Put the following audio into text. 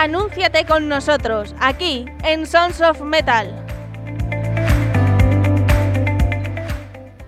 anúnciate con nosotros, aquí en Sons of Metal.